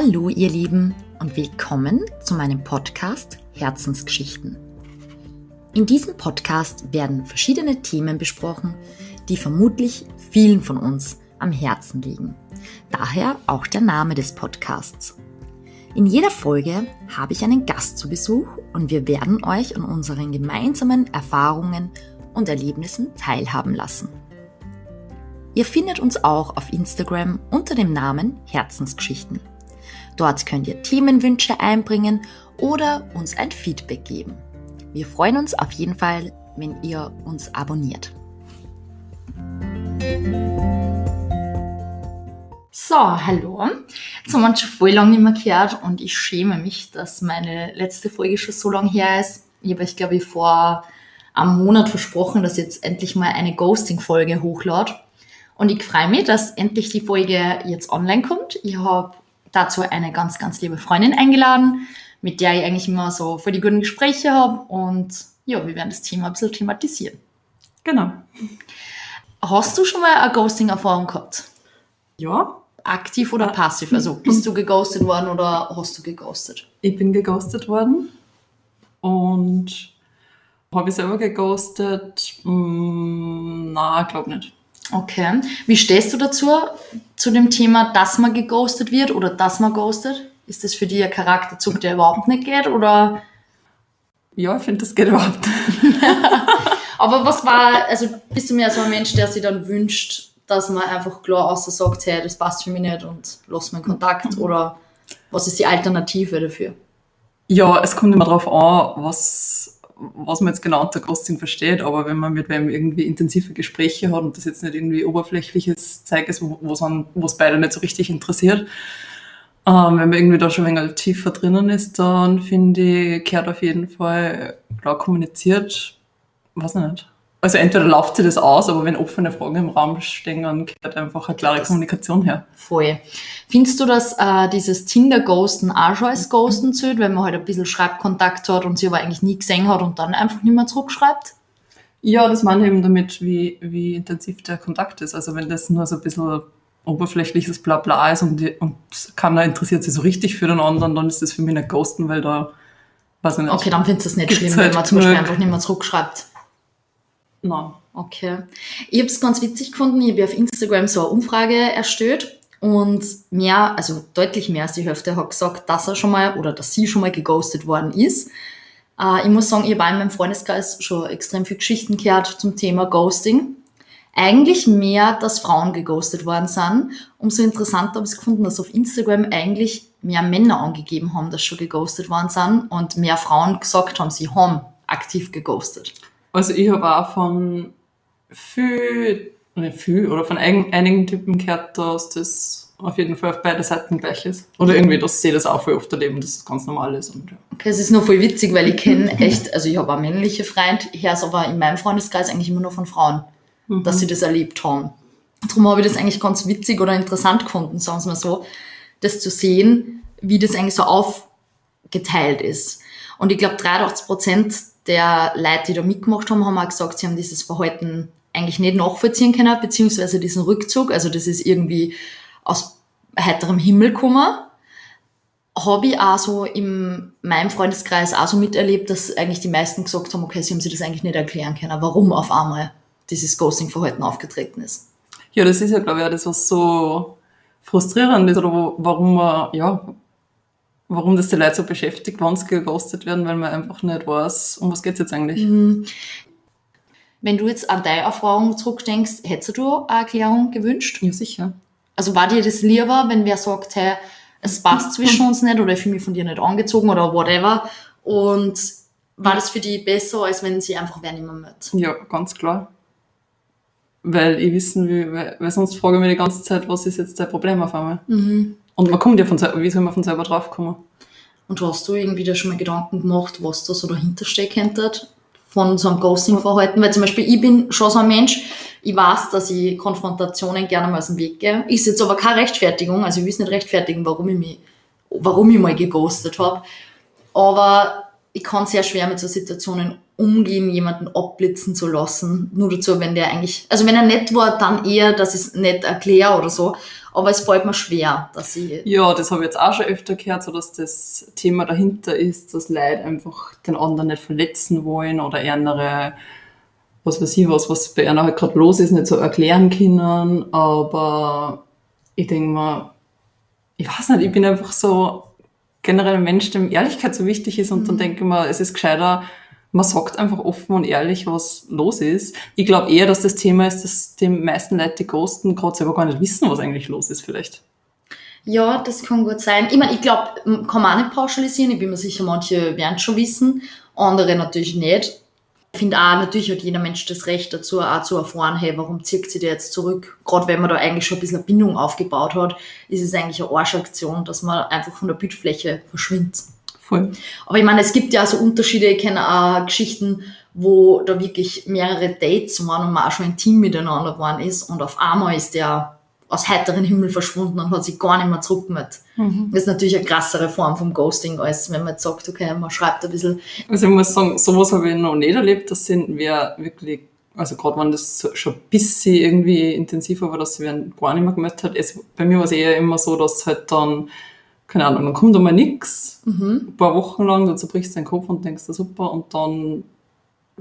Hallo ihr Lieben und willkommen zu meinem Podcast Herzensgeschichten. In diesem Podcast werden verschiedene Themen besprochen, die vermutlich vielen von uns am Herzen liegen. Daher auch der Name des Podcasts. In jeder Folge habe ich einen Gast zu Besuch und wir werden euch an unseren gemeinsamen Erfahrungen und Erlebnissen teilhaben lassen. Ihr findet uns auch auf Instagram unter dem Namen Herzensgeschichten. Dort könnt ihr Themenwünsche einbringen oder uns ein Feedback geben. Wir freuen uns auf jeden Fall, wenn ihr uns abonniert. So, hallo. Jetzt haben wir uns schon voll lange nicht mehr gehört und ich schäme mich, dass meine letzte Folge schon so lange her ist. Ich habe euch, glaube ich, vor einem Monat versprochen, dass jetzt endlich mal eine Ghosting-Folge hochlade. Und ich freue mich, dass endlich die Folge jetzt online kommt. Ich habe dazu eine ganz, ganz liebe Freundin eingeladen, mit der ich eigentlich immer so für die guten Gespräche habe. Und ja, wir werden das Thema ein bisschen thematisieren. Genau. Hast du schon mal eine Ghosting-Erfahrung gehabt? Ja, Aktiv oder passiv? Also bist du geghostet worden oder hast du geghostet? ich bin geghostet worden und habe ich selber geghostet? Mm, na, glaube nicht. Okay. Wie stehst du dazu, zu dem Thema, dass man geghostet wird oder dass man ghostet? Ist das für dich ein Charakterzug, der überhaupt nicht geht? Oder? Ja, ich finde, das geht überhaupt nicht. Aber was war, also bist du mehr so ein Mensch, der sich dann wünscht, dass man einfach klar außer sagt, hey, das passt für mich nicht und lass meinen Kontakt? Oder was ist die Alternative dafür? Ja, es kommt immer darauf an, was, was man jetzt genau unter Ghosting versteht, aber wenn man mit wem irgendwie intensive Gespräche hat und das jetzt nicht irgendwie oberflächliches Zeug ist, wo es beide nicht so richtig interessiert, ähm, wenn man irgendwie da schon ein wenig tiefer drinnen ist, dann finde ich, kehrt auf jeden Fall klar kommuniziert, weiß ich nicht. Also entweder läuft sich das aus, aber wenn offene Fragen im Raum stehen, dann kehrt einfach eine klare Kommunikation her. Voll. Findest du, dass äh, dieses Tinder-Ghosten auch schon als Ghosten zählt, wenn man halt ein bisschen Schreibkontakt hat und sie aber eigentlich nie gesehen hat und dann einfach nicht mehr zurückschreibt? Ja, das meine ich eben damit, wie, wie intensiv der Kontakt ist. Also wenn das nur so ein bisschen oberflächliches Blabla ist und, die, und keiner interessiert sich so richtig für den anderen, dann ist das für mich nicht Ghosten, weil da, weiß ich nicht. Okay, dann findest du es nicht schlimm, halt wenn man zum Beispiel einfach nicht mehr zurückschreibt. Nein. Okay. Ich habe es ganz witzig gefunden. Ich habe auf Instagram so eine Umfrage erstellt und mehr, also deutlich mehr als die Hälfte hat gesagt, dass er schon mal oder dass sie schon mal geghostet worden ist. Äh, ich muss sagen, ich habe in meinem Freundeskreis schon extrem viele Geschichten gehört zum Thema Ghosting. Eigentlich mehr, dass Frauen geghostet worden sind. Umso interessanter habe ich es gefunden, dass auf Instagram eigentlich mehr Männer angegeben haben, dass schon geghostet worden sind und mehr Frauen gesagt haben, sie haben aktiv geghostet. Also ich habe auch von viel, nicht viel, oder von ein, einigen Typen gehört, dass das auf jeden Fall auf beide Seiten gleich ist. Oder irgendwie, dass sie das auch voll oft erleben, dass das ganz normal ist. Und, ja. Okay, es ist nur voll witzig, weil ich kenne echt, also ich habe auch männliche Freunde, ich höre es aber in meinem Freundeskreis eigentlich immer nur von Frauen, dass sie das erlebt haben. Darum habe ich das eigentlich ganz witzig oder interessant gefunden, sagen wir mal so, das zu sehen, wie das eigentlich so aufgeteilt ist. Und ich glaube, 83 Prozent der Leute, die da mitgemacht haben, haben auch gesagt, sie haben dieses Verhalten eigentlich nicht nachvollziehen können, beziehungsweise diesen Rückzug, also das ist irgendwie aus heiterem Himmel gekommen habe ich auch so in meinem Freundeskreis auch so miterlebt, dass eigentlich die meisten gesagt haben, okay, sie haben sich das eigentlich nicht erklären können, warum auf einmal dieses Ghosting-Verhalten aufgetreten ist. ja, das ist ja, glaube ich, auch das, was so frustrierend ist, oder warum man, ja, warum das die Leute so beschäftigt, wann sie geghostet werden, weil man einfach nicht weiß, um was geht's jetzt eigentlich. Wenn du jetzt an deine Erfahrung zurückdenkst, hättest du eine Erklärung gewünscht? Ja, sicher. Also war dir das lieber, wenn wer sagt, hey, es passt zwischen uns nicht oder ich fühle mich von dir nicht angezogen oder whatever und war das für die besser, als wenn sie einfach wer nicht mehr mit? Ja, ganz klar. Weil ich wissen will, weil, weil sonst frage ich mich die ganze Zeit, was ist jetzt dein Problem auf einmal? Und man kommt ja von selber, wie soll man von selber draufkommen? Und hast du irgendwie da schon mal Gedanken gemacht, was da so dahinter steckt von so einem Ghosting-Verhalten? Weil zum Beispiel ich bin schon so ein Mensch, ich weiß, dass ich Konfrontationen gerne mal aus dem Weg gehe. Ist jetzt aber keine Rechtfertigung, also ich will es nicht rechtfertigen, warum ich mich, warum ich mal geghostet habe. Aber ich kann sehr schwer mit so Situationen umgehen, jemanden abblitzen zu lassen. Nur dazu, wenn der eigentlich, also wenn er nett war, dann eher, dass ich es nett erkläre oder so. Aber es fällt mir schwer, dass ich. Ja, das habe ich jetzt auch schon öfter gehört, so dass das Thema dahinter ist, dass Leute einfach den anderen nicht verletzen wollen oder andere, was weiß ich was, was bei einer halt gerade los ist, nicht so erklären können. Aber ich denke mal, ich weiß nicht, ich bin einfach so generell ein Mensch, dem Ehrlichkeit so wichtig ist und mhm. dann denke ich mir, es ist gescheiter, man sagt einfach offen und ehrlich, was los ist. Ich glaube eher, dass das Thema ist, dass die meisten Leute, die ghosten, gerade selber gar nicht wissen, was eigentlich los ist vielleicht. Ja, das kann gut sein. Ich meine, ich glaube, kann man auch nicht pauschalisieren. Ich bin mir sicher, manche werden es schon wissen, andere natürlich nicht. Ich finde auch, natürlich hat jeder Mensch das Recht dazu, auch zu erfahren, hey, warum zieht sie der jetzt zurück? Gerade wenn man da eigentlich schon ein bisschen eine Bindung aufgebaut hat, ist es eigentlich eine Arschaktion, dass man einfach von der Bildfläche verschwindet. Voll. Aber ich meine, es gibt ja so Unterschiede, ich kenne auch Geschichten, wo da wirklich mehrere Dates waren und man auch schon ein Team miteinander geworden ist und auf einmal ist der aus heiteren Himmel verschwunden und hat sich gar nicht mehr zurückgemeldet. Mhm. Das ist natürlich eine krassere Form vom Ghosting, als wenn man jetzt sagt, okay, man schreibt ein bisschen. Also ich muss sagen, sowas habe ich noch nicht erlebt. Das sind wir wirklich, also gerade wenn das schon ein bisschen irgendwie intensiver war, dass sie gar nicht mehr gemeldet hat. Es, bei mir war es eher immer so, dass halt dann keine Ahnung, dann kommt einmal nichts, mhm. ein paar Wochen lang, dann zerbrichst du deinen Kopf und denkst, super, und dann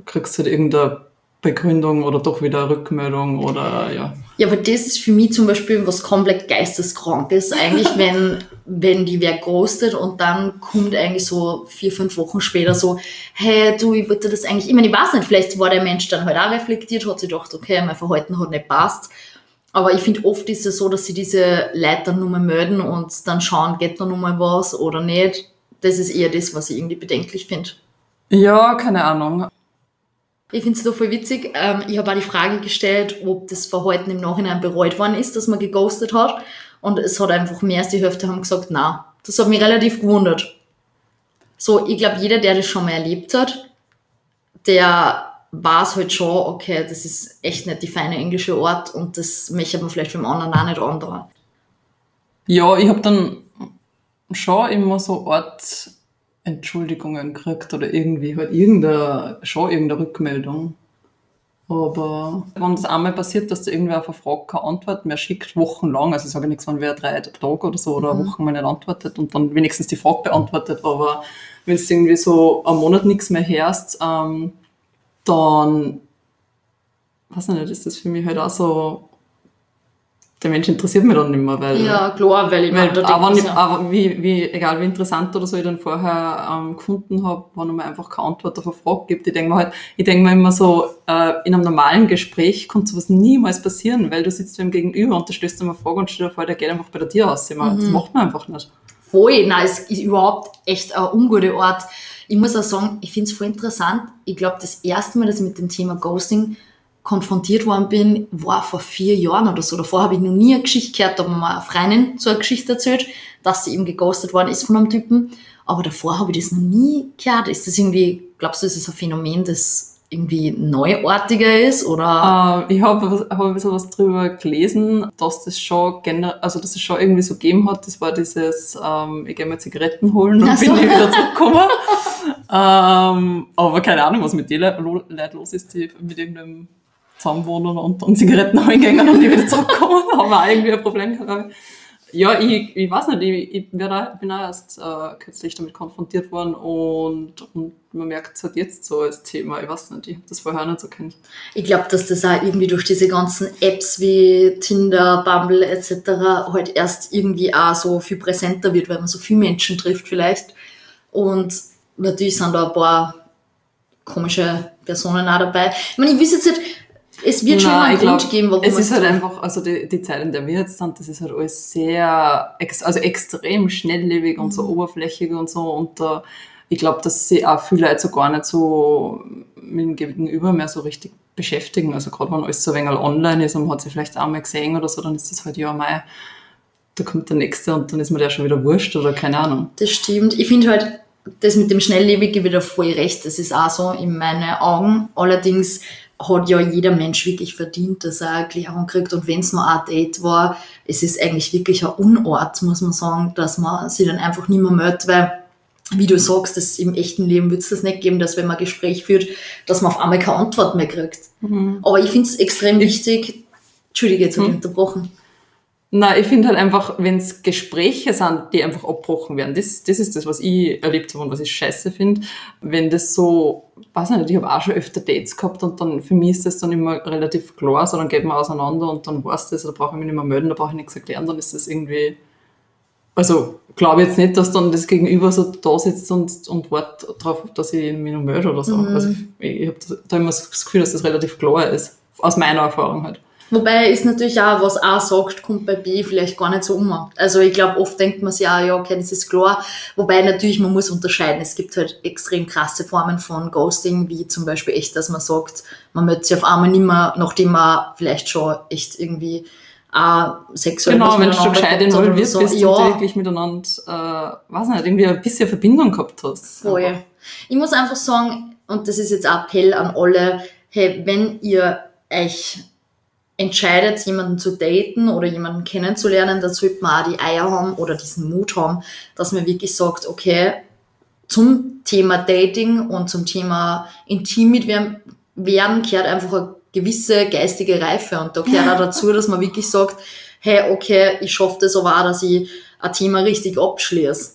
kriegst du halt irgendeine Begründung oder doch wieder eine Rückmeldung oder ja. Ja, aber das ist für mich zum Beispiel was komplett geisteskrankes, eigentlich, wenn, wenn die wer ghostet und dann kommt eigentlich so vier, fünf Wochen später so, hey, du, ich wollte das eigentlich, ich meine, ich weiß nicht, vielleicht war der Mensch dann halt auch reflektiert, hat sich gedacht, okay, mein Verhalten hat nicht passt aber ich finde, oft ist es so, dass sie diese Leute dann nur mal melden und dann schauen, geht da noch mal was oder nicht. Das ist eher das, was ich irgendwie bedenklich finde. Ja, keine Ahnung. Ich finde es doch voll witzig. Ähm, ich habe auch die Frage gestellt, ob das Verhalten im Nachhinein bereut worden ist, dass man geghostet hat. Und es hat einfach mehr als die Hälfte haben gesagt, na. Das hat mich relativ gewundert. So, ich glaube, jeder, der das schon mal erlebt hat, der war es halt schon, okay, das ist echt nicht die feine englische Art und das möchte man vielleicht beim anderen auch nicht andauern. Ja, ich habe dann schon immer so Art Entschuldigungen gekriegt oder irgendwie halt irgendeine, schon irgendeine Rückmeldung. Aber wenn das einmal passiert, dass da irgendwer auf eine Frage keine Antwort mehr schickt, wochenlang, also ich sage nichts, wenn wer drei Tage oder so oder mhm. Wochen mal nicht antwortet und dann wenigstens die Frage beantwortet, aber wenn du irgendwie so einen Monat nichts mehr hörst, ähm, dann, weiß nicht, ist das für mich halt auch so, der Mensch interessiert mich dann nicht mehr, weil. Ja, klar, weil ich weil, meine, aber, nicht, aber wie, wie, egal wie interessant oder so ich dann vorher ähm, gefunden habe, wenn man einfach keine Antwort auf eine Frage gibt, ich denke mir halt, ich denke mir immer so, äh, in einem normalen Gespräch kommt sowas niemals passieren, weil du sitzt dem gegenüber und du stellst ihm eine Frage und stell dir vor, der geht einfach bei der Tür aus. Mhm. Das macht man einfach nicht. Voll, nein, es ist überhaupt echt ein unguter Ort. Ich muss auch sagen, ich finde es voll interessant. Ich glaube, das erste Mal, dass ich mit dem Thema Ghosting konfrontiert worden bin, war vor vier Jahren oder so. Davor habe ich noch nie eine Geschichte gehört, da mir mal eine Freundin so eine Geschichte erzählt, dass sie eben geghostet worden ist von einem Typen. Aber davor habe ich das noch nie gehört. Ist das irgendwie, glaubst du, ist das ein Phänomen, das irgendwie neuartiger ist oder? Uh, ich habe hab ein bisschen was drüber gelesen, dass das schon generell, also dass es schon irgendwie so gegeben hat. Das war dieses, ähm, ich gehe mal Zigaretten holen und so. bin nie wieder zurückgekommen. ähm, aber keine Ahnung, was mit den Leuten los ist, die mit irgendeinem zusammenwohnen und dann Zigaretten eingängen und die wieder zurückkommen. haben wir auch irgendwie ein Problem gehabt. Ja, ich, ich weiß nicht, ich, ich bin auch erst äh, kürzlich damit konfrontiert worden und, und man merkt es halt jetzt so als Thema. Ich weiß nicht, ich habe das vorher nicht so kennt. Ich glaube, dass das auch irgendwie durch diese ganzen Apps wie Tinder, Bumble etc. halt erst irgendwie auch so viel präsenter wird, weil man so viele Menschen trifft vielleicht. Und natürlich sind da ein paar komische Personen auch dabei. Ich meine, ich weiß jetzt nicht, es wird schon Nein, einen Grund glaub, geben, warum es ist halt einfach, also die, die Zeit, in der wir jetzt sind, das ist halt alles sehr, also extrem schnelllebig mhm. und so mhm. oberflächig und so und uh, ich glaube, dass sie auch viele Leute so gar nicht so mit dem Gegenüber mehr so richtig beschäftigen. Also gerade wenn alles so ein wenig online ist und man hat sie vielleicht auch mal gesehen oder so, dann ist das halt ja mal, da kommt der Nächste und dann ist mir der schon wieder wurscht oder keine Ahnung. Das stimmt. Ich finde halt, das mit dem Schnelllebigen wieder voll recht. Das ist auch so in meinen Augen. Allerdings hat ja jeder Mensch wirklich verdient, dass er eine Erklärung kriegt. Und wenn es nur ein Date war, es ist eigentlich wirklich ein Unort, muss man sagen, dass man sich dann einfach nicht mehr meldet, weil wie du sagst, das im echten Leben wird es das nicht geben, dass wenn man ein Gespräch führt, dass man auf einmal keine Antwort mehr kriegt. Mhm. Aber ich finde es extrem wichtig, Entschuldige, jetzt habe ich Mhm. unterbrochen. Na, ich finde halt einfach, wenn es Gespräche sind, die einfach abgebrochen werden, das, das ist das, was ich erlebt habe und was ich scheiße finde. Wenn das so, weiß nicht, ich habe auch schon öfter Dates gehabt und dann für mich ist das dann immer relativ klar, so dann geht man auseinander und dann war's das, da brauche ich mich nicht mehr melden, da brauche ich nichts erklären, dann ist das irgendwie. Also glaube ich jetzt nicht, dass dann das Gegenüber so da sitzt und, und wartet darauf, dass ich mich noch melde oder so. Mhm. Also ich, ich habe da immer das Gefühl, dass das relativ klar ist. Aus meiner Erfahrung halt. Wobei ist natürlich auch, was A sagt, kommt bei B vielleicht gar nicht so um. Also ich glaube, oft denkt man sich auch, ja, okay, das ist klar. Wobei natürlich, man muss unterscheiden. Es gibt halt extrem krasse Formen von Ghosting, wie zum Beispiel echt, dass man sagt, man meldet sich auf einmal nicht mehr, nachdem man vielleicht schon echt irgendwie auch sexuell Genau, wenn du schon gescheit involviert so. bist und Ja, wirklich miteinander, äh, weiß nicht, irgendwie ein bisschen Verbindung gehabt hast. Voll. Ich muss einfach sagen, und das ist jetzt ein Appell an alle, hey, wenn ihr euch entscheidet, jemanden zu daten oder jemanden kennenzulernen, dann sollte man auch die Eier haben oder diesen Mut haben, dass man wirklich sagt, okay, zum Thema Dating und zum Thema intim mit werden gehört einfach eine gewisse geistige Reife und da gehört auch dazu, dass man wirklich sagt, hey, okay, ich schaffe das aber auch, dass ich ein Thema richtig abschließe.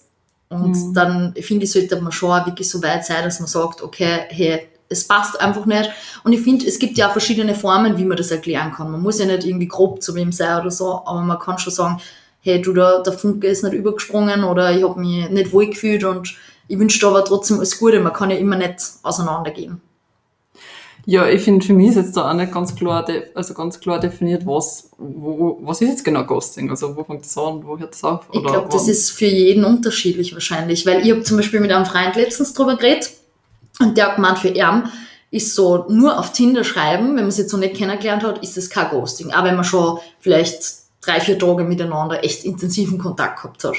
Und Mhm. dann finde ich, sollte man schon auch wirklich so weit sein, dass man sagt, okay, hey, es passt einfach nicht. Und ich finde, es gibt ja auch verschiedene Formen, wie man das erklären kann. Man muss ja nicht irgendwie grob zu wem sein oder so, aber man kann schon sagen, hey, du, der, der Funke ist nicht übergesprungen oder ich habe mich nicht wohl gefühlt und ich wünsche dir aber trotzdem alles Gute. Man kann ja immer nicht auseinandergehen. Ja, ich finde, für mich ist jetzt da auch nicht ganz klar, also ganz klar definiert, was, wo, was ist jetzt genau Ghosting? Also, wo fängt das an, wo hört das auf? Ich glaube, das ist für jeden unterschiedlich wahrscheinlich, weil ich habe zum Beispiel mit einem Freund letztens drüber geredet und der hat gemeint, für ihn ist so nur auf Tinder schreiben, wenn man sich jetzt noch nicht kennengelernt hat, ist das kein Ghosting. Aber wenn man schon vielleicht drei, vier Tage miteinander echt intensiven Kontakt gehabt hat.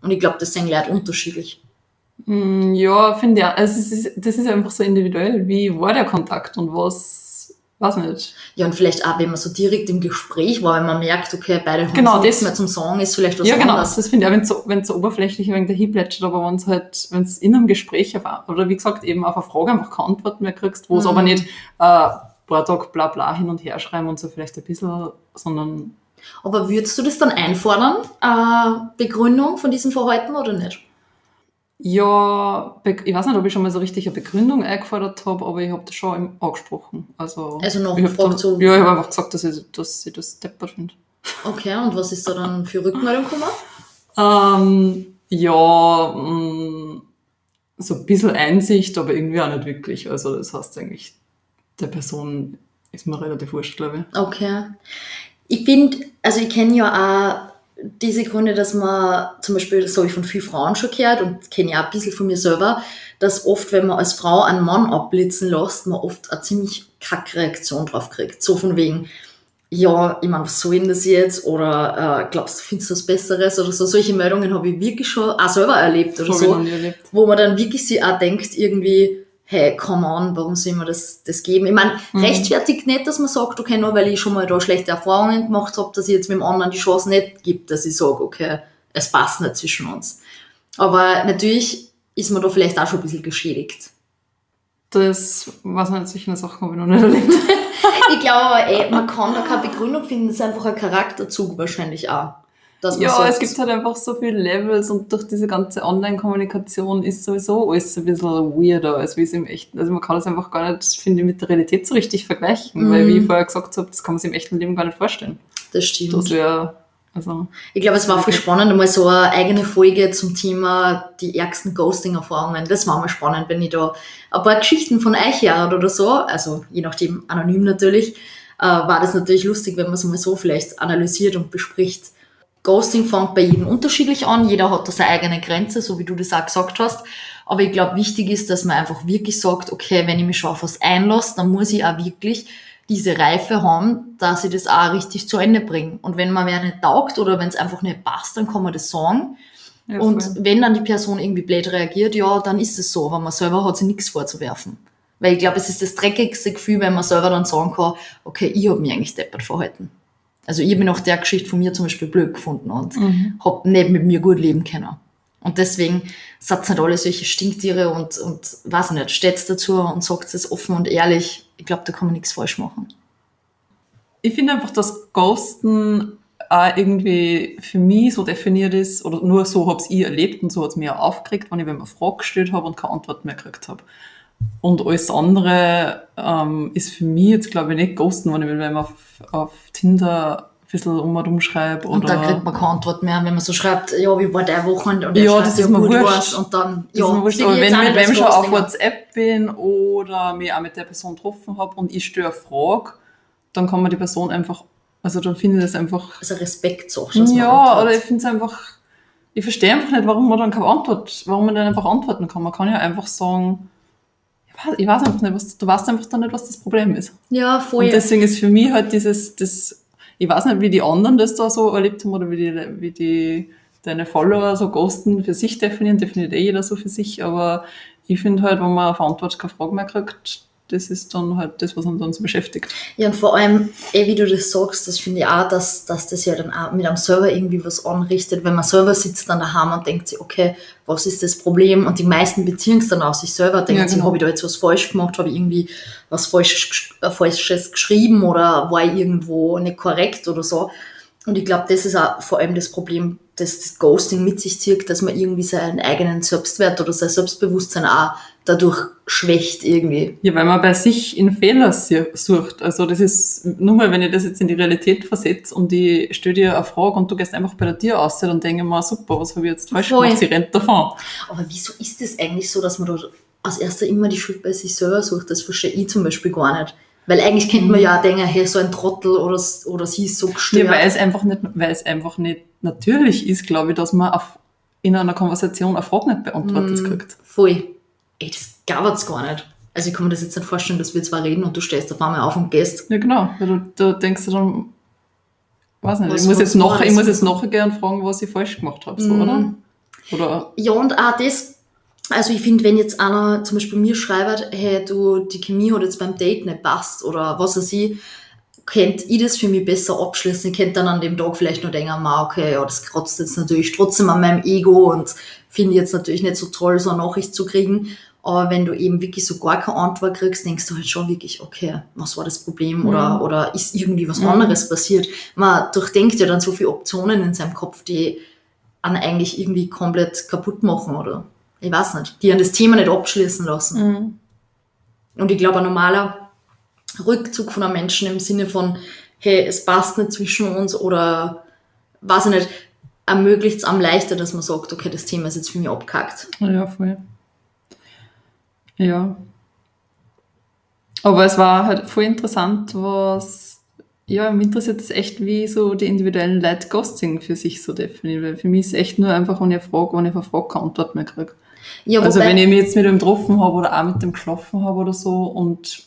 Und ich glaube, das sind Leute unterschiedlich. Mm, Ja, finde ich, also, es ist, das ist einfach so individuell. Wie war der Kontakt und was, weiß nicht. Ja, und vielleicht auch, wenn man so direkt im Gespräch war, wenn man merkt, okay, beide haben Genau, nichts mehr zum Sagen, ist vielleicht was ja, genau, anderes. das finde ich auch, wenn es so, wenn's so oberflächlich wegen der hinplätschert, aber wenn es halt, wenn es in einem Gespräch auf, ein- oder wie gesagt, eben auf eine Frage einfach keine Antwort mehr kriegst, wo es Mhm. aber nicht, äh, paar Tage bla bla hin und her schreiben und so vielleicht ein bisschen, sondern Aber würdest du das dann einfordern, äh, Begründung von diesem Verhalten oder nicht? Ja, ich weiß nicht, ob ich schon mal so richtig eine Begründung eingefordert habe, aber ich habe das schon im- angesprochen. Also, Also noch ich dann, so- Ja, ich habe einfach gesagt, dass ich, dass ich das deppert finde. Okay, und was ist da dann für Rückmeldung gekommen? Ähm, ja, mh, so ein bisschen Einsicht, aber irgendwie auch nicht wirklich. Also das heißt eigentlich, der Person ist mir relativ wurscht, glaube ich. Okay. Ich finde, also ich kenne ja auch diese Gründe, dass man zum Beispiel, das habe ich von vielen Frauen schon gehört und kenne ja auch ein bisschen von mir selber, dass oft, wenn man als Frau einen Mann abblitzen lässt, man oft eine ziemlich kacke Reaktion drauf kriegt. So von wegen, ja, ich meine, was soll denn das jetzt? Oder äh, glaubst du, findest du was Besseres? Oder so. Solche Meldungen habe ich wirklich schon auch selber erlebt oder so erlebt. wo man dann wirklich sich auch denkt, irgendwie, hey, come on, warum soll man das, das geben? Ich meine, Mhm. rechtfertigt nicht, dass man sagt, okay, nur weil ich schon mal da schlechte Erfahrungen gemacht habe, dass ich jetzt mit dem anderen die Chance nicht gibt, dass ich sage, okay, es passt nicht zwischen uns. Aber natürlich ist man da vielleicht auch schon ein bisschen geschädigt. Das, weiß nicht, solche Sachen habe ich noch nicht erlebt. Ich glaube aber, ey, man kann da keine Begründung finden, das ist einfach ein Charakterzug wahrscheinlich auch. Ja, es gibt halt einfach so viele Levels und durch diese ganze Online-Kommunikation ist sowieso alles ein bisschen weirder, als wie es im echten. Also man kann das einfach gar nicht, finde ich, mit der Realität so richtig vergleichen, Mhm. weil wie ich vorher gesagt habe, das kann man sich im echten Leben gar nicht vorstellen. das stimmt. Das wäre, also, Ich glaube, es war voll spannend, einmal so eine eigene Folge zum Thema die ärgsten Ghosting-Erfahrungen. Das war mal spannend, wenn ich da ein paar Geschichten von euch hört oder so, also je nachdem anonym natürlich, äh, war das natürlich lustig, wenn man es mal so vielleicht analysiert und bespricht. Ghosting fängt bei jedem unterschiedlich an, jeder hat da seine eigene Grenze, so wie du das auch gesagt hast. Aber ich glaube, wichtig ist, dass man einfach wirklich sagt, okay, wenn ich mich schon auf was einlasse, dann muss ich auch wirklich diese Reife haben, dass ich das auch richtig zu Ende bringe. Und wenn man wer nicht taugt oder wenn es einfach nicht passt, dann kann man das sagen. ja, Und voll. wenn dann die Person irgendwie blöd reagiert, ja, dann ist es so. Aber man selber hat sich nichts vorzuwerfen. Weil ich glaube, es ist das dreckigste Gefühl, wenn man selber dann sagen kann, okay, ich habe mich eigentlich deppert verhalten. Also ich habe nach der Geschichte von mir zum Beispiel blöd gefunden und Mhm. habe nicht mit mir gut leben können. Und deswegen seid nicht alle solche Stinktiere und, und weiß ich nicht, steht dazu und sagt es offen und ehrlich. Ich glaube, da kann man nichts falsch machen. Ich finde einfach, dass Ghosten auch irgendwie für mich so definiert ist, oder nur so habe ich erlebt und so hat es mir auch aufgeregt, wenn ich mir eine Frage gestellt habe und keine Antwort mehr gekriegt habe. Und alles andere ähm, ist für mich jetzt, glaube ich, nicht Ghosten, wenn ich mir auf, auf Tinder bisschen um und umschreibe. Und dann kriegt man keine Antwort mehr, wenn man so schreibt, ja, wie war der Wochenende? Und ja, schreibt, das ist mir wurscht. Und dann, ja, das ist mir wurscht. Aber wenn ich mit wem schon auf WhatsApp bin oder mich auch mit der Person getroffen habe und ich eine Frage, dann kann man die Person einfach, also dann finde ich das einfach... Also Respekt so. Ja, oder ich finde es einfach, ich verstehe einfach nicht, warum man dann keine Antwort, warum man dann einfach antworten kann. Man kann ja einfach sagen, ich weiß einfach nicht, was, du weißt einfach dann nicht, was das Problem ist. Ja, voll. Und deswegen ist für mich halt dieses, das ich weiß nicht, wie die anderen das da so erlebt haben oder wie die, wie die deine Follower so Ghosten für sich definieren, definiert eh jeder so für sich, aber ich finde halt, wenn man auf Antwort keine Frage mehr kriegt, das ist dann halt das, was uns dann beschäftigt. Ja, und vor allem, eh, wie du das sagst, das finde ich auch, dass, dass das ja dann auch mit einem Server irgendwie was anrichtet. Wenn man selber sitzt dann daheim und denkt sich, okay, was ist das Problem? Und die meisten beziehen es dann aus sich selber, denken ja, genau. sich, habe ich da jetzt was falsch gemacht, habe ich irgendwie was Falsches, äh, Falsches geschrieben oder war ich irgendwo nicht korrekt oder so. Und ich glaube, das ist auch vor allem das Problem, das, das Ghosting mit sich zieht, dass man irgendwie seinen eigenen Selbstwert oder sein Selbstbewusstsein auch dadurch schwächt irgendwie. Ja, weil man bei sich in Fehler sucht. Also das ist, nur mal, wenn ich das jetzt in die Realität versetze und ich stelle dir eine Frage und du gehst einfach bei der Tür aus, dann denke ich mir, super, was habe ich jetzt falsch Voll. gemacht? Sie rennt davon. Aber wieso ist das eigentlich so, dass man da als erster immer die Schuld bei sich selber sucht? Das verstehe ich zum Beispiel gar nicht. Weil eigentlich kennt man ja auch denken, hey, so ein Trottel oder, oder sie ist so gestört. Ja, weil es einfach nicht, weil es einfach nicht natürlich ist, glaube ich, dass man auf, in einer Konversation eine Frage nicht beantwortet mm, kriegt. Voll ey, das gab es gar nicht. Also ich kann mir das jetzt nicht vorstellen, dass wir zwar reden und du stehst auf einmal auf und gehst. Ja, genau. Weil du, du denkst dann, weiß nicht, was ich muss jetzt noch, ich muss jetzt nachher gern fragen, was ich falsch gemacht habe, so, mm. oder? Oder? Ja, und auch das, also ich finde, wenn jetzt einer zum Beispiel mir schreibt, hey, du, die Chemie hat jetzt beim Date nicht passt oder was weiß ich, könnte ich das für mich besser abschließen. Ich könnte dann an dem Tag vielleicht nur denken, okay, ja, das kratzt jetzt natürlich trotzdem an meinem Ego und finde jetzt natürlich nicht so toll, so eine Nachricht zu kriegen. Aber wenn du eben wirklich so gar keine Antwort kriegst, denkst du halt schon wirklich, okay, was war das Problem mhm. oder, oder ist irgendwie was mhm. anderes passiert? Man durchdenkt ja dann so viele Optionen in seinem Kopf, die an eigentlich irgendwie komplett kaputt machen oder ich weiß nicht, die an das Thema nicht abschließen lassen. Mhm. Und ich glaube, ein normaler Rückzug von einem Menschen im Sinne von, hey, es passt nicht zwischen uns oder weiß ich nicht, ermöglicht es am leichter, dass man sagt, okay, das Thema ist jetzt für mich abgehackt. Ja, voll. Ja. Aber es war halt voll interessant, was, ja, mich interessiert es echt, wie so die individuellen Leute Ghosting für sich so definieren, weil für mich ist es echt nur einfach, wenn ich eine Frage, wenn ich eine Frage keine Antwort mehr kriege. Ja, also wenn ich mich jetzt mit ihm getroffen habe oder auch mit dem geschlafen habe oder so und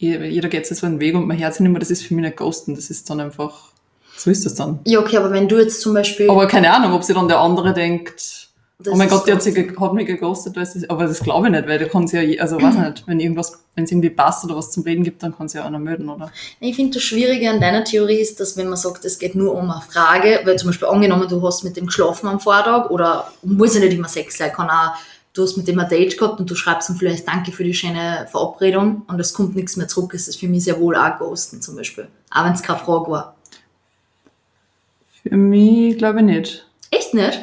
jeder geht so einen Weg und mein Herz nicht mehr, das ist für mich nicht Ghosten, das ist dann einfach, so ist das dann. Ja, okay, aber wenn du jetzt zum Beispiel... Aber keine Ahnung, ob sich dann der andere denkt, das oh mein Gott, die hat, sie hat mich geghostet, aber das glaube ich nicht, weil da kann sie ja, also weiß nicht, wenn irgendwas, wenn es irgendwie passt oder was zum Reden gibt, dann kann sie ja einer melden, oder? Ich finde, das Schwierige an deiner Theorie ist, dass wenn man sagt, es geht nur um eine Frage, weil zum Beispiel angenommen, du hast mit dem geschlafen am Vortag oder muss ja nicht immer Sex sein, kann auch, du hast mit dem ein Date gehabt und du schreibst ihm vielleicht Danke für die schöne Verabredung und es kommt nichts mehr zurück, ist das für mich sehr wohl auch Ghosten zum Beispiel. Auch wenn es keine Frage war. Für mich glaube ich nicht. Echt nicht?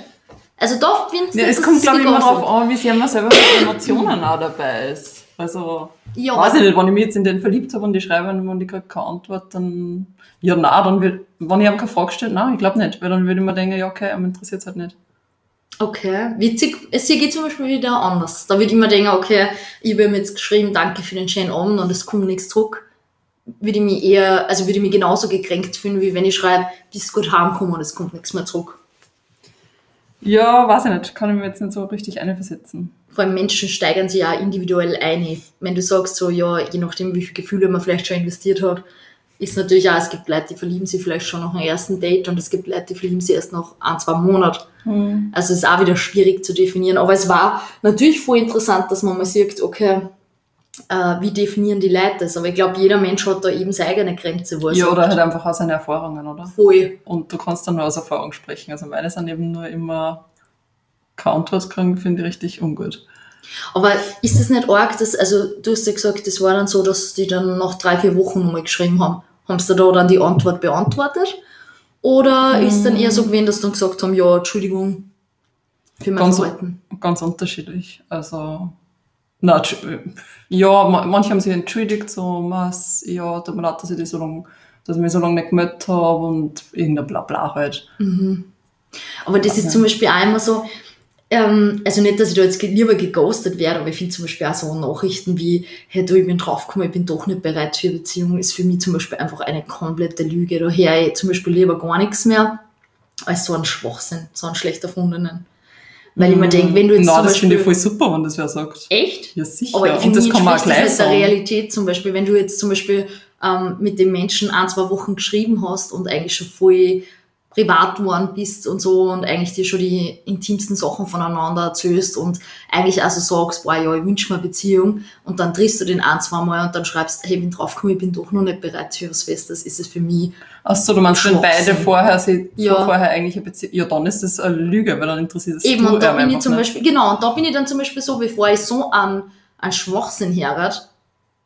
Also doch findest du, ja, Es kommt, glaube ich, immer darauf an, wie sehr man selber mit Emotionen auch dabei ist. Also, ja, weiß ich nicht, wenn ich mich jetzt in den verliebt habe und die schreiben und ich kriege keine Antwort, dann, ja, nein, dann wird, wenn ich ihm keine Frage stelle, nein, ich glaube nicht, weil dann würde ich mir denken, ja, okay, aber interessiert es halt nicht. Okay, witzig. Es hier geht zum Beispiel wieder anders. Da würde ich mir denken, okay, ich habe ihm jetzt geschrieben, danke für den schönen Abend und es kommt nichts zurück. Würde ich mich eher, also würde ich mich genauso gekränkt fühlen, wie wenn ich schreibe, bist gut heimgekommen und es kommt nichts mehr zurück. Ja, weiß ich nicht. Kann ich mir jetzt nicht so richtig einversetzen. Vor allem Menschen steigern sich ja individuell ein. Wenn du sagst, so, ja, je nachdem, wie viele Gefühle man vielleicht schon investiert hat, ist natürlich auch, es gibt Leute, die verlieben sich vielleicht schon nach einem ersten Date und es gibt Leute, die verlieben sich erst nach ein, zwei Monaten. Mhm. Also es ist auch wieder schwierig zu definieren. Aber es war natürlich voll interessant, dass man mal sieht, okay, äh, wie definieren die Leute das? Aber ich glaube, jeder Mensch hat da eben seine eigene Grenze. Wo er ja, oder halt einfach auch seine Erfahrungen, oder? Voll. Und du kannst dann nur aus Erfahrung sprechen. Also meine sind eben nur immer Antwort kriegen, finde ich richtig ungut. Aber ist das nicht arg, dass, also du hast ja gesagt, das war dann so, dass die dann nach drei, vier Wochen nochmal geschrieben haben. Haben sie da dann die Antwort beantwortet? Oder ist dann eher so gewesen, dass sie dann gesagt haben, ja, Entschuldigung für mein Ganz, Verhalten? ganz unterschiedlich. Also, na, ja, ma- manche haben sich entschuldigt, so, was, ja, tut mir leid, dass ich, das so lang, dass ich mich so lange nicht gemeldet habe und irgendein Blabla halt. Aber das ist zum Beispiel immer so, ähm, also nicht, dass ich da jetzt lieber geghostet werde, aber ich finde zum Beispiel auch so Nachrichten wie, hey du, ich bin draufgekommen, ich bin doch nicht bereit für eine Beziehung, ist für mich zum Beispiel einfach eine komplette Lüge. Da höre ich zum Beispiel lieber gar nichts mehr, als so ein Schwachsinn, so einen schlecht erfundenen. Weil ich mir denke, wenn du jetzt Na, zum das finde ich voll super, wenn das wer sagt. Echt? Ja, sicher. Aber ich und finde, das kann man auch gleich das nicht der sagen. Realität zum Beispiel. Wenn du jetzt zum Beispiel ähm, mit dem Menschen ein, zwei Wochen geschrieben hast und eigentlich schon voll privat geworden bist und so und eigentlich dir schon die intimsten Sachen voneinander erzählst und eigentlich also sagst, boah, ja, ich wünsche mir eine Beziehung und dann triffst du den ein, zwei Mal und dann schreibst, hey, ich bin draufgekommen, ich bin doch noch nicht bereit für was Festes, ist es für mich. Achso, du meinst, wenn beide vorher, sie, Ja. vorher eigentlich eine Beziehung, ja, dann ist das eine Lüge, weil dann interessiert es Eben, du und da bin ich zum nicht. Beispiel, genau, und da bin ich dann zum Beispiel so, bevor ich so an, an Schwachsinn herat,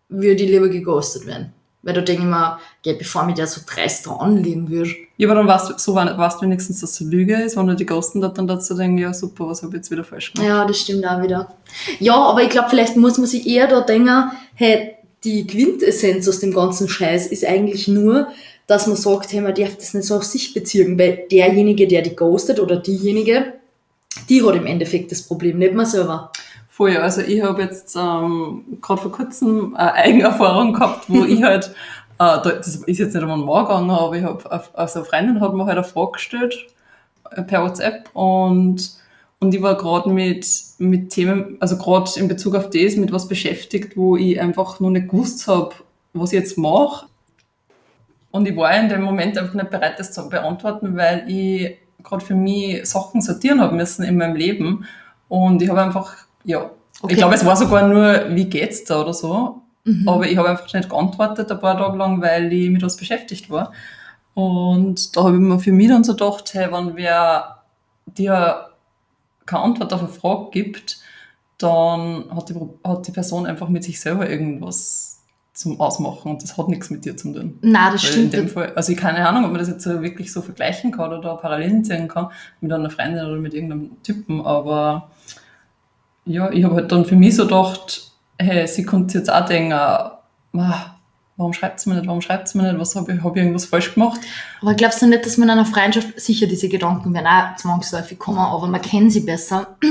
würde ich lieber geghostet werden. Weil da denke ich mir, ja, bevor mich der so dreist anlegen würde. Ja, aber dann weißt du, so weißt du wenigstens, dass es eine Lüge ist, wenn du die Ghosten dort dann dazu denken, ja super, was habe ich jetzt wieder falsch gemacht? Ja, das stimmt auch wieder. Ja, aber ich glaube, vielleicht muss man sich eher da denken, hey, die Quintessenz aus dem ganzen Scheiß ist eigentlich nur, dass man sagt, hey, man darf das nicht so auf sich beziehen, weil derjenige, der die ghostet oder diejenige, die hat im Endeffekt das Problem, nicht man selber. Voll, ja. also ich habe jetzt ähm, gerade vor kurzem eine Eigenerfahrung gehabt, wo ich halt, das ist jetzt nicht um einen Mann gegangen, aber ich habe, also eine Freundin hat mir halt eine Frage gestellt äh, per WhatsApp und, und ich war gerade mit, mit Themen, also gerade in Bezug auf das, mit was beschäftigt, wo ich einfach noch nicht gewusst habe, was ich jetzt mache. Und ich war in dem Moment einfach nicht bereit, das zu beantworten, weil ich gerade für mich Sachen sortieren habe müssen in meinem Leben. Und ich habe einfach, ja, Okay. ich glaube, es war sogar nur, wie geht's da oder so. Aber ich habe einfach nicht geantwortet ein paar Tage lang, weil ich mit was beschäftigt war. Und da habe ich mir für mich dann so gedacht, hey, wenn wer dir keine Antwort auf eine Frage gibt, dann hat die, hat die Person einfach mit sich selber irgendwas zum Ausmachen und das hat nichts mit dir zu tun. Nein, das Weil stimmt. In dem Fall, also ich keine Ahnung, ob man das jetzt so wirklich so vergleichen kann oder Parallelen ziehen kann mit einer Freundin oder mit irgendeinem Typen, aber ja, ich habe halt dann für mich so gedacht, hey, sie konnte jetzt auch denken, ah, warum schreibt sie mir nicht, warum schreibt sie mir nicht, was habe ich, habe ich irgendwas falsch gemacht? Aber glaubst du nicht, dass man in einer Freundschaft, sicher diese Gedanken werden auch zwangsläufig kommen, aber man kennt sie besser.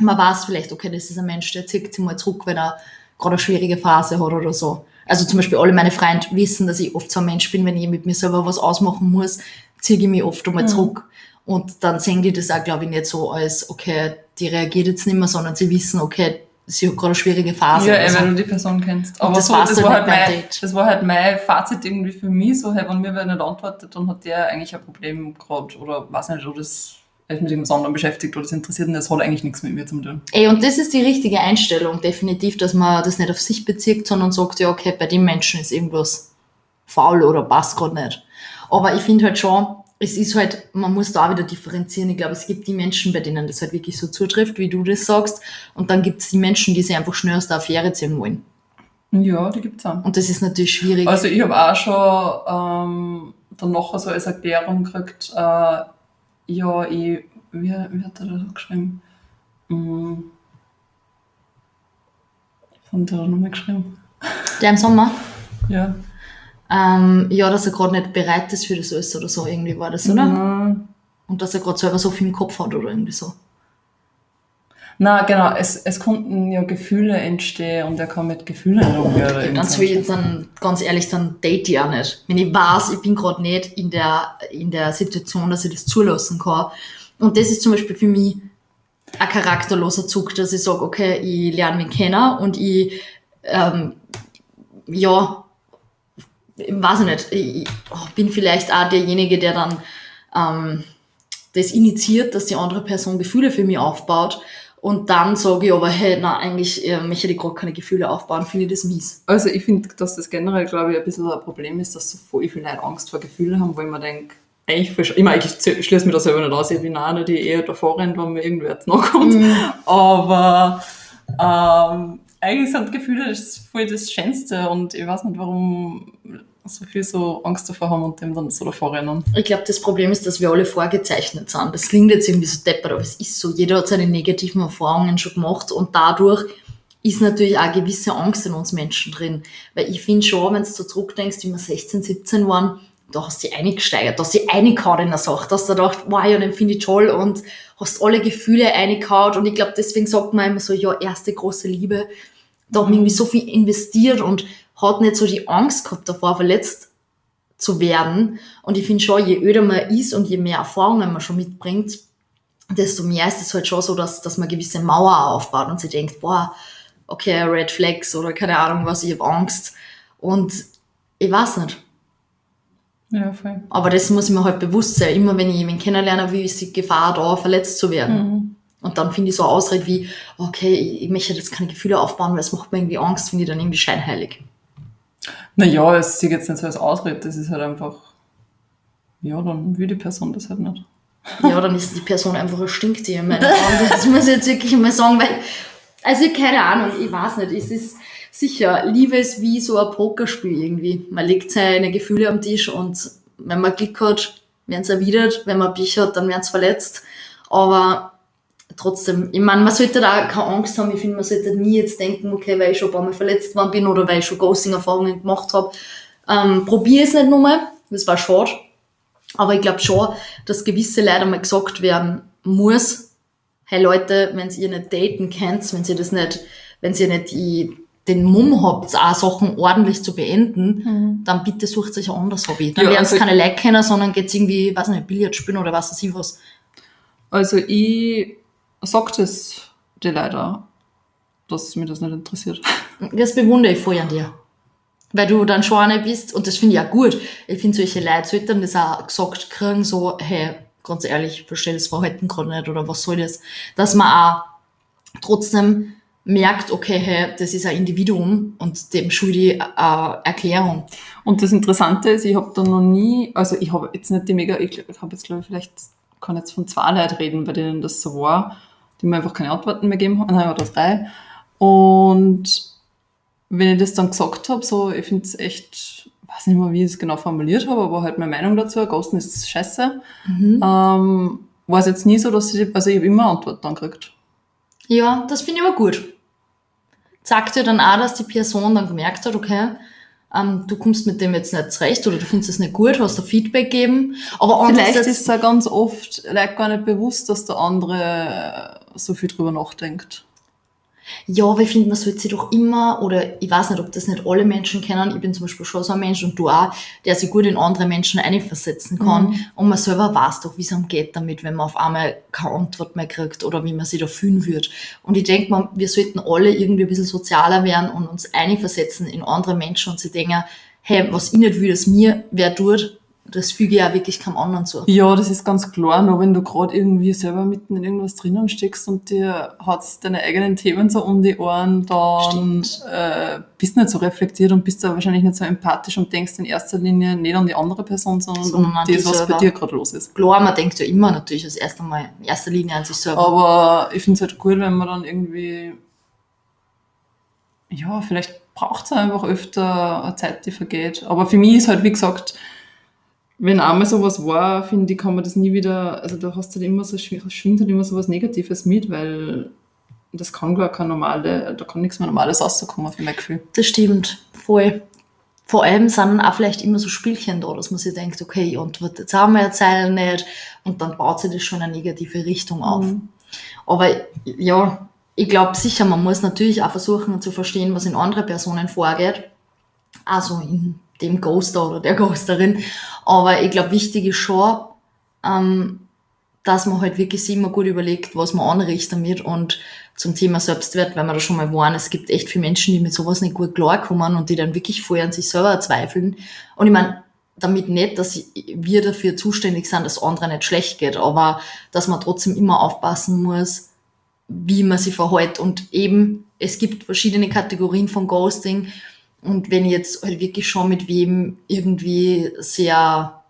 Man weiß vielleicht, okay, das ist ein Mensch, der zieht sich mal zurück, wenn er gerade eine schwierige Phase hat oder so. Also zum Beispiel alle meine Freunde wissen, dass ich oft so ein Mensch bin, wenn ich mit mir selber was ausmachen muss, ziehe ich mich oft einmal Mhm. zurück. Und dann sehen die das auch, glaube ich, nicht so als, okay, die reagiert jetzt nicht mehr, sondern sie wissen, okay, sie hat gerade eine schwierige Phase. ja, oder eh, so. wenn du die Person kennst. Aber das so, das, war halt beim mein, das war halt mein Fazit irgendwie für mich, so, hey, wenn mir wer nicht antwortet, dann hat der eigentlich ein Problem gerade oder weiß nicht, oder das er ist mit irgendwas anderem beschäftigt oder das interessiert ihn, das hat eigentlich nichts mit mir zu tun. Ey, und das ist die richtige Einstellung, definitiv, dass man das nicht auf sich bezieht, sondern sagt, ja, okay, bei dem Menschen ist irgendwas faul oder passt gerade nicht. Aber ich finde halt schon, es ist halt, man muss da auch wieder differenzieren. Ich glaube, es gibt die Menschen, bei denen das halt wirklich so zutrifft, wie du das sagst. Und dann gibt es die Menschen, die sich einfach schnell aus der Affäre ziehen wollen. Ja, die gibt's auch. Und das ist natürlich schwierig. Also ich habe auch schon ähm, dann nachher so als Erklärung gekriegt, äh, ja, ich, wie, wie hat er da so geschrieben? Hm. Was hat er da nochmal geschrieben? der im Sommer, Ja. Ähm, ja, dass er gerade nicht bereit ist für das alles oder so, irgendwie war das, oder? Mhm. Und dass er gerade selber so viel im Kopf hat oder irgendwie so. Na genau, es, es konnten ja Gefühle entstehen und er kann mit Gefühlen umgehen. irgend Ganz ich dann, ganz ehrlich, dann date ich auch nicht. Wenn ich weiß, ich bin gerade nicht in der, in der Situation, dass ich das zulassen kann. Und das ist zum Beispiel für mich ein charakterloser Zug, dass ich sage, okay, ich lerne mich kennen und ich, ähm, ja, weiß ich nicht, ich oh, bin vielleicht auch derjenige, der dann ähm, das initiiert, dass die andere Person Gefühle für mich aufbaut. Und dann sage ich aber, hey, na, eigentlich äh, möchte ich gerade keine Gefühle aufbauen, finde ich das mies. Also ich finde, dass das generell, glaube ich, ein bisschen ein Problem ist, dass so voll viele Leute Angst vor Gefühlen haben, wo ich mir denke, eigentlich voll, ich meine, ich schließe mir das selber nicht aus, ich bin auch eine, die eher davor rennt, wenn mir irgendwer jetzt nachkommt. Mhm. Aber ähm, eigentlich sind Gefühle das voll das Schönste und ich weiß nicht, warum so viel so Angst davor haben und dem dann so davor rennen. Ich glaube, das Problem ist, dass wir alle vorgezeichnet sind. Das klingt jetzt irgendwie so deppert, aber es ist so. Jeder hat seine negativen Erfahrungen schon gemacht und dadurch ist natürlich auch eine gewisse Angst in uns Menschen drin. Weil ich finde schon, wenn du so zurückdenkst, wie wir 16, 17 waren, da hast du dich eingesteigert, da hast du dich eingehauen in der Sache, da hast du gedacht, wow, ja, den finde ich toll und hast alle Gefühle eingehauen und ich glaube, deswegen sagt man immer so, ja, erste große Liebe, da haben wir irgendwie so viel investiert und hat nicht so die Angst gehabt davor, verletzt zu werden. Und ich finde schon, je öder man ist und je mehr Erfahrungen man schon mitbringt, desto mehr ist es halt schon so, dass, dass man gewisse Mauer aufbaut und sie denkt, boah, okay, Red Flags oder keine Ahnung was, ich habe Angst. Und ich weiß nicht, ja, voll. Aber das muss ich mir halt bewusst sein. Immer wenn ich jemanden kennenlerne, wie ist die Gefahr da, verletzt zu werden. Mhm. Und dann finde ich so Ausrede wie, okay, ich möchte jetzt keine Gefühle aufbauen, weil es macht mir irgendwie Angst, finde ich dann irgendwie scheinheilig. Naja, es sieht jetzt nicht so als Ausrede, das ist halt einfach, ja, dann will die Person das halt nicht. Ja, dann ist die Person einfach ein Stinktier in meinen Augen. Das muss ich jetzt wirklich mal sagen, weil, also keine Ahnung, ich weiß nicht, es ist, Sicher, Liebe ist wie so ein Pokerspiel irgendwie. Man legt seine Gefühle am Tisch und wenn man Glück hat, werden sie erwidert. Wenn man Pech hat, dann werden sie verletzt. Aber trotzdem, ich meine, man sollte da keine Angst haben. Ich finde, man sollte nie jetzt denken, okay, weil ich schon ein paar Mal verletzt worden bin oder weil ich schon Ghosting-Erfahrungen gemacht habe, ähm, probiere es nicht nochmal. Das war schade. Aber ich glaube schon, dass gewisse Leute mal gesagt werden muss, hey Leute, wenn ihr nicht daten könnt, wenn ihr das nicht, wenn ihr nicht die den Mumm habt, auch Sachen ordentlich zu beenden, mhm. dann bitte sucht euch ein anderes Hobby. Dann ja, werden es also keine Like kennen, sondern geht's irgendwie, weiß nicht, Billard spielen oder was weiß ich was. Also ich sag das dir leider, dass mir das nicht interessiert. Das bewundere ich voll an dir. Weil du dann schon eine bist, und das finde ich auch gut. Ich finde, solche Leute sollten das auch gesagt kriegen, so, hey, ganz ehrlich, verstehe das Verhalten gerade nicht, oder was soll das? Dass man auch trotzdem merkt, okay, hey, das ist ein Individuum und dem schulde ich eine Erklärung. Und das Interessante ist, ich habe da noch nie, also ich habe jetzt nicht die mega, ich, habe jetzt glaube ich vielleicht, kann jetzt von zwei Leuten reden, bei denen das so war, die mir einfach keine Antworten mehr gegeben haben, nein, oder drei. Und wenn ich das dann gesagt habe, so, ich finde es echt, weiß nicht mehr, wie ich es genau formuliert habe, aber halt meine Meinung dazu, Ghosten ist scheiße, mhm. ähm, war es jetzt nie so, dass ich, also ich habe immer Antworten dann gekriegt. Ja, das finde ich aber gut sagt dir dann auch, dass die Person dann gemerkt hat, okay, ähm, du kommst mit dem jetzt nicht zurecht oder du findest es nicht gut, hast du Feedback geben. Aber vielleicht ist es ja ganz oft like, gar nicht bewusst, dass der andere so viel drüber nachdenkt. Ja, aber ich finde, man sollte sich doch immer, oder ich weiß nicht, ob das nicht alle Menschen kennen, ich bin zum Beispiel schon so ein Mensch und du auch, der sich gut in andere Menschen einversetzen kann. Mhm. Und man selber weiß doch, wie es einem geht damit, wenn man auf einmal keine Antwort mehr kriegt oder wie man sich da fühlen wird. Und ich denke mal, wir sollten alle irgendwie ein bisschen sozialer werden und uns einversetzen in andere Menschen und sie denken, hey, was ich nicht will, dass mir wer tut, das füge ich ja wirklich keinem anderen zu. Ja, das ist ganz klar, nur wenn du gerade irgendwie selber mitten in irgendwas drinnen steckst und dir hat's deine eigenen Themen so um die Ohren, dann äh, bist du nicht so reflektiert und bist da wahrscheinlich nicht so empathisch und denkst in erster Linie nicht an die andere Person, sondern, sondern um das, was bei dir gerade los ist. Klar, man denkt ja immer natürlich als erster Mal in erster Linie an sich selber. Aber ich finde es halt cool, wenn man dann irgendwie ja, vielleicht braucht es einfach öfter eine Zeit, die vergeht. Aber für mich ist halt, wie gesagt, wenn einmal sowas war, finde ich, kann man das nie wieder, also da hast du halt immer so, schwingt halt immer so was Negatives mit, weil das kann gar kein normale, da kann nichts mehr Normales rauskommen, für mein Gefühl. Das stimmt, voll. Vor allem sind auch vielleicht immer so Spielchen da, dass man sich denkt, okay, ich antworte jetzt auch mal Zeilen nicht und dann baut sich das schon eine negative Richtung auf. Mhm. Aber ja, ich glaube sicher, man muss natürlich auch versuchen zu verstehen, was in anderen Personen vorgeht. Also in dem Ghoster oder der Ghosterin. Aber ich glaube, wichtig ist schon, ähm, dass man halt wirklich immer gut überlegt, was man anrichtet damit und zum Thema Selbstwert, weil wir da schon mal waren, es gibt echt viele Menschen, die mit sowas nicht gut klarkommen und die dann wirklich vorher an sich selber zweifeln. Und ich meine, damit nicht, dass wir dafür zuständig sind, dass andere nicht schlecht geht, aber dass man trotzdem immer aufpassen muss, wie man sich verhält. Und eben, es gibt verschiedene Kategorien von Ghosting und wenn ich jetzt halt wirklich schon mit wem irgendwie sehr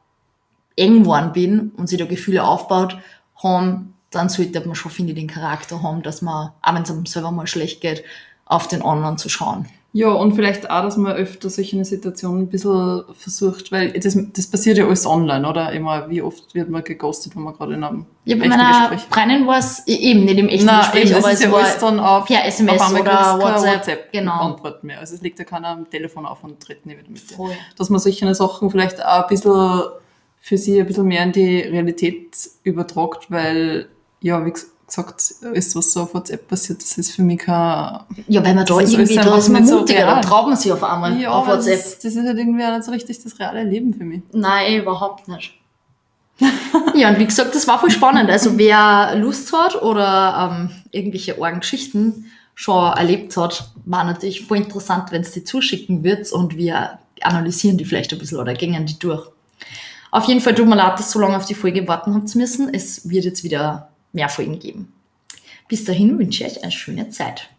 eng geworden bin und sich da Gefühle aufbaut haben, dann sollte man schon, finde ich, den Charakter haben, dass man, auch wenn es einem selber mal schlecht geht, auf den anderen zu schauen. Ja, und vielleicht auch, dass man öfter solche Situationen ein bisschen versucht, weil das, das passiert ja alles online, oder? Immer, wie oft wird man geghostet, wenn man gerade in einem Ja, bei meiner Gespräch Freundin war es eben nicht im echten Nein, Gespräch, eben, aber ist es ja war alles dann auf, per SMS auf oder WhatsApp, WhatsApp genau. Antwort mehr. Also es liegt ja keiner am Telefon auf und tritt nicht wieder mit dir. Voll. Dass man solche Sachen vielleicht auch ein bisschen für sie ein bisschen mehr in die Realität übertragt, weil, ja, wie gesagt, ist was so auf WhatsApp passiert, das ist für mich kein, Ja, weil man da Das irgendwie, da ist man nicht so mutiger, da traut man sich auf einmal ja, auf das, WhatsApp. ist- das ist halt irgendwie auch nicht so richtig das reale Leben für mich. Nein, überhaupt nicht. ja, und wie gesagt, das war voll spannend. Also wer Lust hat oder ähm, irgendwelche argen Geschichten schon erlebt hat, war natürlich voll interessant, wenn es die zuschicken wird und wir analysieren die vielleicht ein bisschen oder gehen die durch. Auf jeden Fall tut mir leid, dass so lange auf die Folge warten habt müssen. Es wird jetzt wieder mehr Folgen geben. Bis dahin wünsche ich euch eine schöne Zeit.